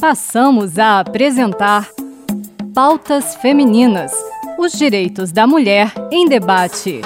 Passamos a apresentar Pautas Femininas: os direitos da mulher em debate.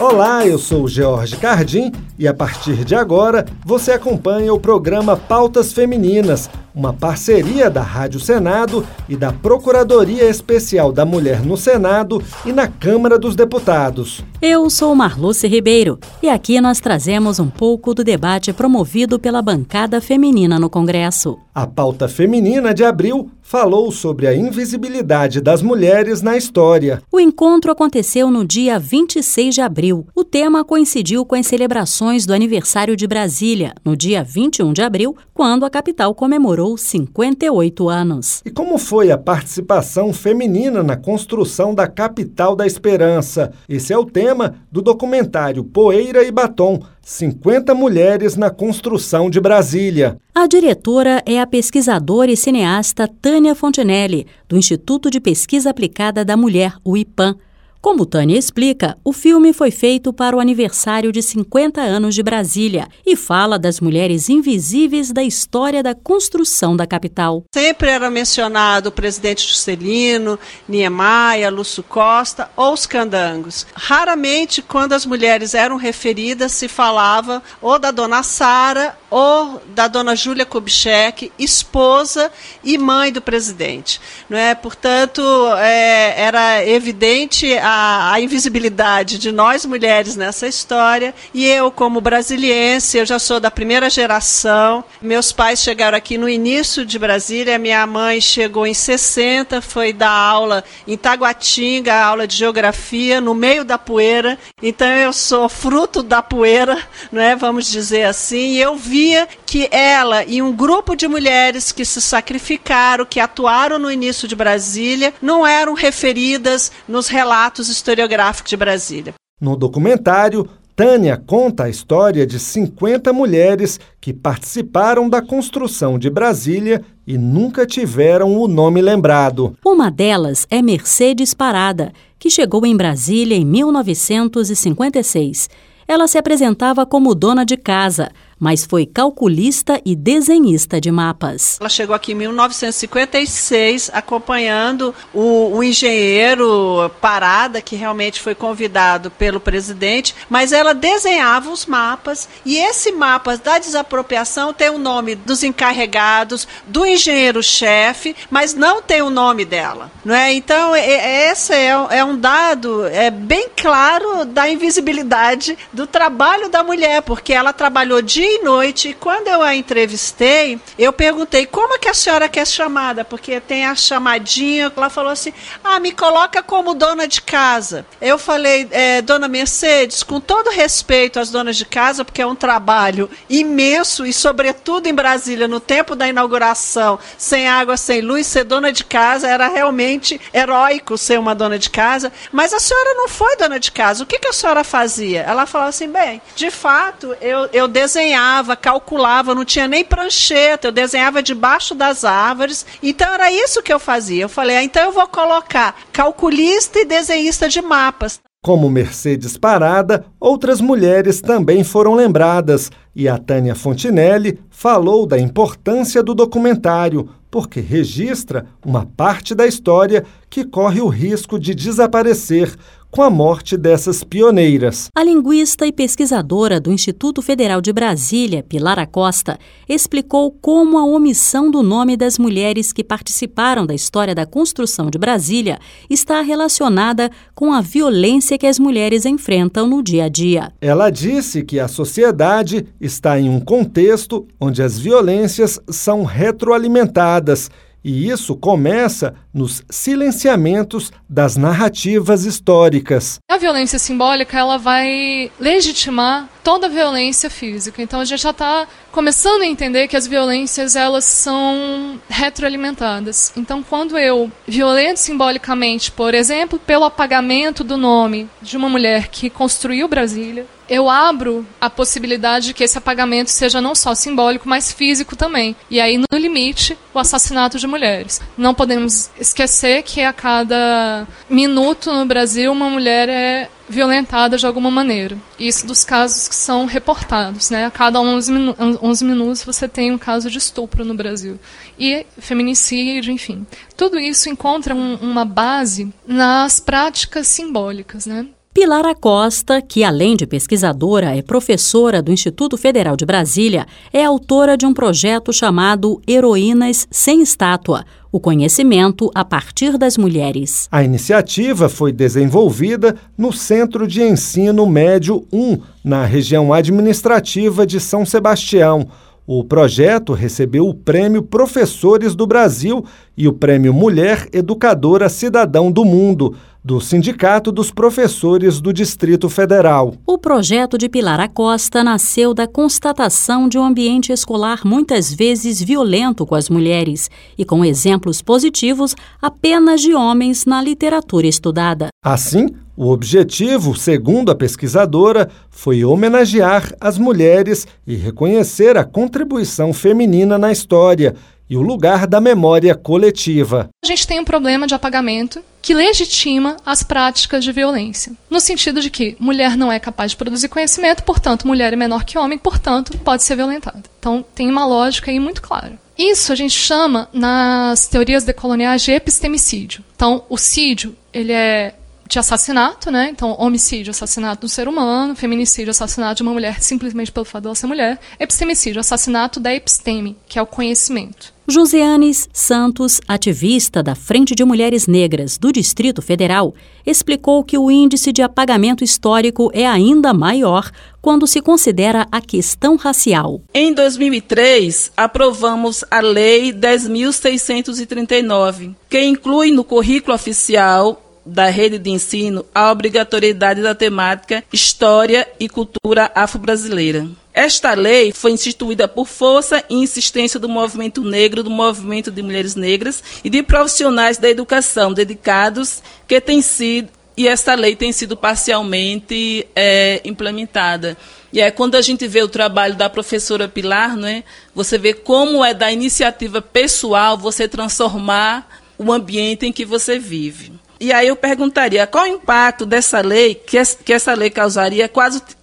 Olá, eu sou George Cardim e a partir de agora você acompanha o programa Pautas Femininas, uma parceria da Rádio Senado e da Procuradoria Especial da Mulher no Senado e na Câmara dos Deputados. Eu sou Marluce Ribeiro e aqui nós trazemos um pouco do debate promovido pela bancada feminina no Congresso. A pauta feminina de abril falou sobre a invisibilidade das mulheres na história. O encontro aconteceu no dia 26 de abril. O tema coincidiu com as celebrações do aniversário de Brasília, no dia 21 de abril, quando a capital comemorou 58 anos. E como foi a participação feminina na construção da capital da esperança? Esse é o tema do documentário Poeira e Batom 50 mulheres na construção de Brasília. A diretora é a pesquisadora e cineasta Tânia Fontinelli, do Instituto de Pesquisa Aplicada da Mulher, o IPAM. Como Tânia explica, o filme foi feito para o aniversário de 50 anos de Brasília e fala das mulheres invisíveis da história da construção da capital. Sempre era mencionado o presidente Juscelino, Niemeyer, Lúcio Costa ou os candangos. Raramente, quando as mulheres eram referidas, se falava ou da dona Sara ou da dona Júlia Kubitschek, esposa e mãe do presidente. Não é? Portanto, é, era evidente a a, invisibilidade de nós mulheres nessa história. E eu, como brasiliense, eu já sou da primeira geração. Meus pais chegaram aqui no início de Brasília, minha mãe chegou em 60, foi dar aula em Taguatinga, aula de geografia, no meio da poeira. Então eu sou fruto da poeira, não é? Vamos dizer assim. E eu via que ela e um grupo de mulheres que se sacrificaram, que atuaram no início de Brasília, não eram referidas nos relatos historiográficos de Brasília. No documentário, Tânia conta a história de 50 mulheres que participaram da construção de Brasília e nunca tiveram o nome lembrado. Uma delas é Mercedes Parada, que chegou em Brasília em 1956. Ela se apresentava como dona de casa, mas foi calculista e desenhista de mapas. Ela chegou aqui em 1956 acompanhando o, o engenheiro Parada, que realmente foi convidado pelo presidente, mas ela desenhava os mapas e esse mapa da desapropriação tem o nome dos encarregados, do engenheiro-chefe, mas não tem o nome dela. Não é? Então, esse é, é um dado é bem claro da invisibilidade do trabalho da mulher, porque ela trabalhou dia e noite. E quando eu a entrevistei, eu perguntei como é que a senhora quer chamada, porque tem a chamadinha. Ela falou assim: ah, me coloca como dona de casa. Eu falei, é, dona Mercedes, com todo respeito às donas de casa, porque é um trabalho imenso e, sobretudo em Brasília, no tempo da inauguração, sem água, sem luz, ser dona de casa era realmente heróico ser uma dona de casa. Mas a senhora não foi dona de casa. O que, que a senhora fazia? Ela falou assim: bem, de fato, eu, eu desenhava desenhava, calculava, não tinha nem prancheta, eu desenhava debaixo das árvores. Então era isso que eu fazia. Eu falei, ah, então eu vou colocar calculista e desenhista de mapas. Como Mercedes Parada, outras mulheres também foram lembradas, e a Tânia Fontinelli falou da importância do documentário, porque registra uma parte da história que corre o risco de desaparecer com a morte dessas pioneiras. A linguista e pesquisadora do Instituto Federal de Brasília, Pilar Acosta, explicou como a omissão do nome das mulheres que participaram da história da construção de Brasília está relacionada com a violência que as mulheres enfrentam no dia a dia. Ela disse que a sociedade está em um contexto onde as violências são retroalimentadas e isso começa nos silenciamentos das narrativas históricas. A violência simbólica ela vai legitimar toda a violência física. Então a gente já está começando a entender que as violências elas são retroalimentadas. Então quando eu violento simbolicamente, por exemplo, pelo apagamento do nome de uma mulher que construiu Brasília, eu abro a possibilidade de que esse apagamento seja não só simbólico, mas físico também. E aí, no limite, o assassinato de mulheres. Não podemos esquecer que a cada minuto no Brasil uma mulher é violentada de alguma maneira. Isso dos casos que são reportados, né? A cada 11, minu 11 minutos você tem um caso de estupro no Brasil. E feminicídio, enfim. Tudo isso encontra um, uma base nas práticas simbólicas, né? Pilar Acosta, que além de pesquisadora é professora do Instituto Federal de Brasília, é autora de um projeto chamado Heroínas Sem Estátua, o conhecimento a partir das mulheres. A iniciativa foi desenvolvida no Centro de Ensino Médio 1, na região administrativa de São Sebastião. O projeto recebeu o Prêmio Professores do Brasil e o Prêmio Mulher Educadora Cidadão do Mundo do Sindicato dos Professores do Distrito Federal. O projeto de Pilar Acosta nasceu da constatação de um ambiente escolar muitas vezes violento com as mulheres e com exemplos positivos apenas de homens na literatura estudada. Assim, o objetivo, segundo a pesquisadora, foi homenagear as mulheres e reconhecer a contribuição feminina na história e o lugar da memória coletiva. A gente tem um problema de apagamento que legitima as práticas de violência, no sentido de que mulher não é capaz de produzir conhecimento, portanto, mulher é menor que homem, portanto, pode ser violentada. Então, tem uma lógica aí muito clara. Isso a gente chama nas teorias decoloniais de epistemicídio. Então, o sídio, ele é de assassinato, né? Então, homicídio, assassinato do ser humano, feminicídio, assassinato de uma mulher simplesmente pelo fato dela ser mulher, epistemicídio, assassinato da episteme, que é o conhecimento. Josianes Santos, ativista da Frente de Mulheres Negras do Distrito Federal, explicou que o índice de apagamento histórico é ainda maior quando se considera a questão racial. Em 2003, aprovamos a Lei 10.639, que inclui no currículo oficial da rede de ensino a obrigatoriedade da temática História e Cultura Afro-Brasileira. Esta lei foi instituída por força e insistência do movimento negro, do movimento de mulheres negras e de profissionais da educação dedicados que tem sido e esta lei tem sido parcialmente é, implementada. E é quando a gente vê o trabalho da professora Pilar, não é? Você vê como é da iniciativa pessoal você transformar o ambiente em que você vive. E aí eu perguntaria qual o impacto dessa lei, que, essa lei causaria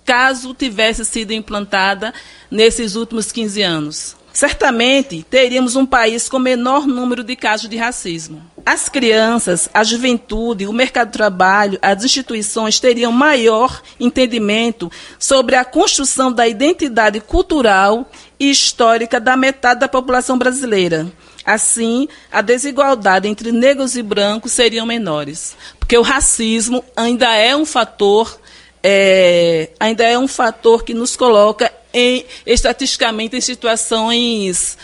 caso tivesse sido implantada nesses últimos 15 anos. Certamente teríamos um país com menor número de casos de racismo. As crianças, a juventude, o mercado de trabalho, as instituições teriam maior entendimento sobre a construção da identidade cultural e histórica da metade da população brasileira Assim, a desigualdade entre negros e brancos seriam menores, porque o racismo ainda é um fator, é, ainda é um fator que nos coloca em, estatisticamente em situações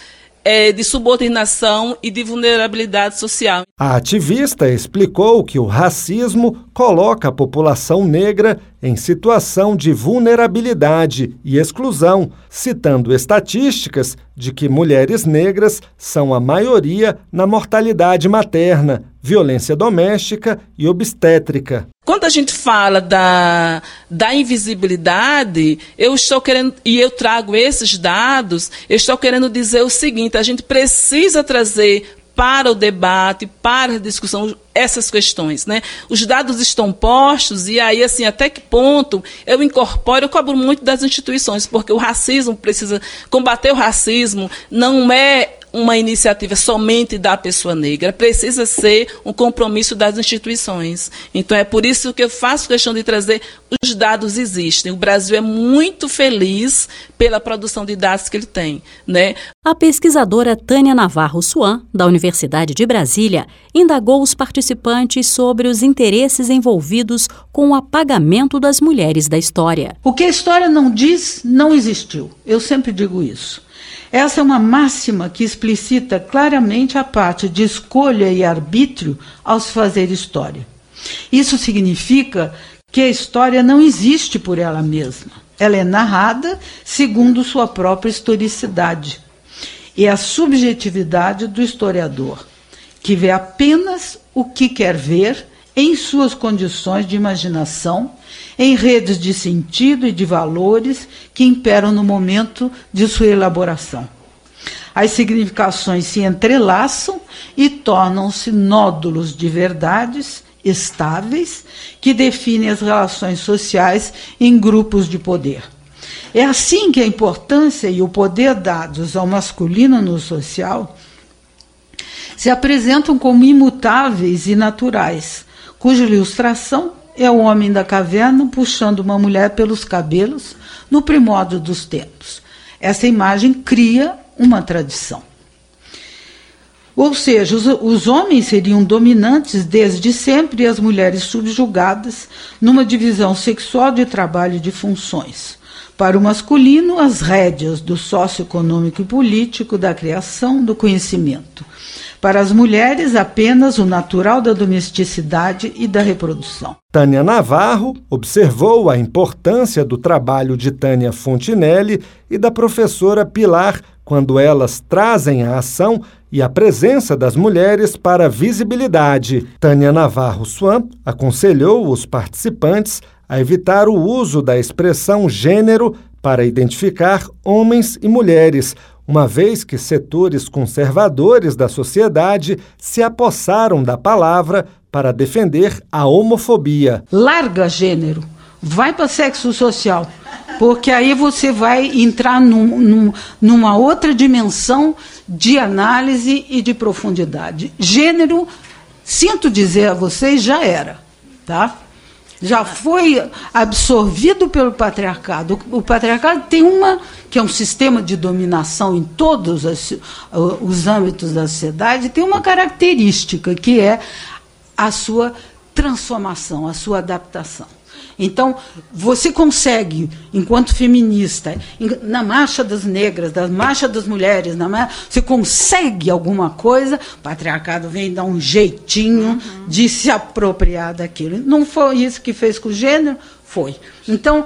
é, de subordinação e de vulnerabilidade social. A ativista explicou que o racismo coloca a população negra em situação de vulnerabilidade e exclusão, citando estatísticas de que mulheres negras são a maioria na mortalidade materna, violência doméstica e obstétrica. Quando a gente fala da, da invisibilidade, eu estou querendo, e eu trago esses dados, eu estou querendo dizer o seguinte: a gente precisa trazer para o debate, para a discussão, essas questões. Né? Os dados estão postos, e aí, assim, até que ponto eu incorporo, eu cobro muito das instituições, porque o racismo precisa, combater o racismo não é uma iniciativa somente da pessoa negra, precisa ser um compromisso das instituições. Então é por isso que eu faço questão de trazer os dados existem. O Brasil é muito feliz pela produção de dados que ele tem, né? A pesquisadora Tânia Navarro Suan, da Universidade de Brasília, indagou os participantes sobre os interesses envolvidos com o apagamento das mulheres da história. O que a história não diz, não existiu. Eu sempre digo isso. Essa é uma máxima que explicita claramente a parte de escolha e arbítrio ao se fazer história. Isso significa que a história não existe por ela mesma. Ela é narrada segundo sua própria historicidade. E a subjetividade do historiador, que vê apenas o que quer ver em suas condições de imaginação, em redes de sentido e de valores que imperam no momento de sua elaboração. As significações se entrelaçam e tornam-se nódulos de verdades estáveis que definem as relações sociais em grupos de poder. É assim que a importância e o poder dados ao masculino no social se apresentam como imutáveis e naturais, cuja ilustração é o homem da caverna puxando uma mulher pelos cabelos no primórdio dos tempos. Essa imagem cria uma tradição. Ou seja, os, os, homens seriam dominantes desde sempre e as mulheres subjugadas numa divisão sexual de trabalho e de funções. Para o masculino, as rédeas do socioeconômico e político, da criação, do conhecimento. Para as mulheres, apenas o natural da domesticidade e da reprodução. Tânia Navarro observou a importância do trabalho de Tânia Fontinelli e da professora Pilar quando elas trazem a ação e a presença das mulheres para visibilidade. Tânia Navarro Swan aconselhou os participantes a evitar o uso da expressão gênero para identificar homens e mulheres, uma vez que setores conservadores da sociedade se apossaram da palavra para defender a homofobia. Larga gênero, vai para sexo social, porque aí você vai entrar num, num, numa outra dimensão de análise e de profundidade. Gênero, sinto dizer a vocês, já era, tá? Já foi absorvido pelo patriarcado. O patriarcado tem uma que é um sistema de dominação em todos os, os âmbitos da sociedade, tem uma característica que é a sua transformação, a sua adaptação. Então, você consegue, enquanto feminista, na marcha das negras, da marcha das mulheres, na marcha, você consegue alguma coisa, o patriarcado vem dar um jeitinho uhum. De se apropriar daquilo. Não foi isso que fez com o gênero? Foi. Então,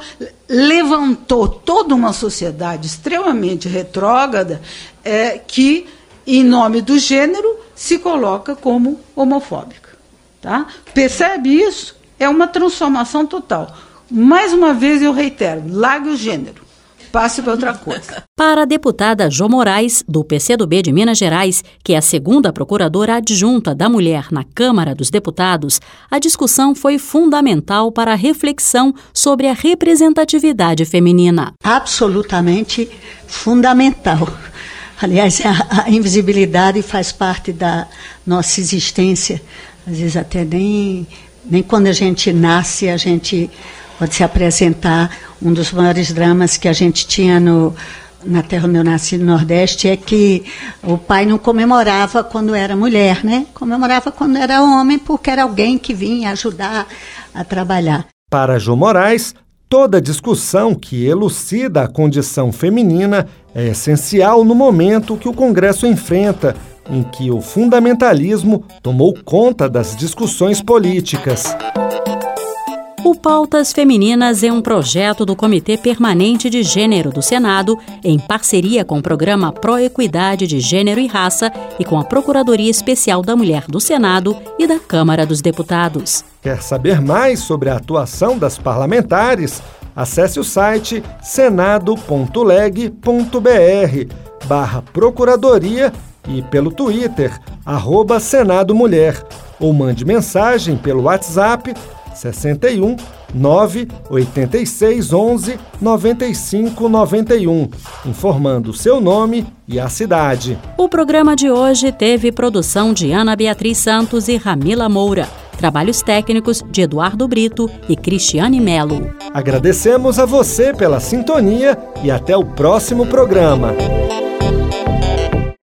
levantou toda uma sociedade extremamente retrógrada é, que, em nome do gênero, se coloca como homofóbica. Tá? Percebe isso? é uma transformação total. Mais uma vez eu reitero, largue o gênero. Passe para outra coisa. Para a deputada Jo Moraes, do PCdoB de Minas Gerais, que é a segunda procuradora adjunta da mulher na Câmara dos Deputados, a discussão foi fundamental para a reflexão sobre a representatividade feminina. Absolutamente fundamental. Aliás, a, a invisibilidade faz parte da nossa existência. Às vezes até nem nem quando a gente nasce, a gente pode se apresentar. Um dos maiores dramas que a gente tinha no, na terra onde eu nasci, no Nordeste, é que o pai não comemorava quando era mulher, né? Comemorava quando era homem, porque era alguém que vinha ajudar a trabalhar. Para João Moraes, toda discussão que elucida a condição feminina é essencial no momento que o Congresso enfrenta em que o fundamentalismo tomou conta das discussões políticas. O Pautas Femininas é um projeto do Comitê Permanente de Gênero do Senado, em parceria com o programa Proequidade de Gênero e Raça e com a Procuradoria Especial da Mulher do Senado e da Câmara dos Deputados. Quer saber mais sobre a atuação das parlamentares? Acesse o site senado.leg.br barra Procuradoria e pelo Twitter, arroba Senado Mulher, ou mande mensagem pelo WhatsApp 61 986 11 95 91, informando seu nome e a cidade. O programa de hoje teve produção de Ana Beatriz Santos e Ramila Moura. Trabalhos técnicos de Eduardo Brito e Cristiane Melo. Agradecemos a você pela sintonia e até o próximo programa.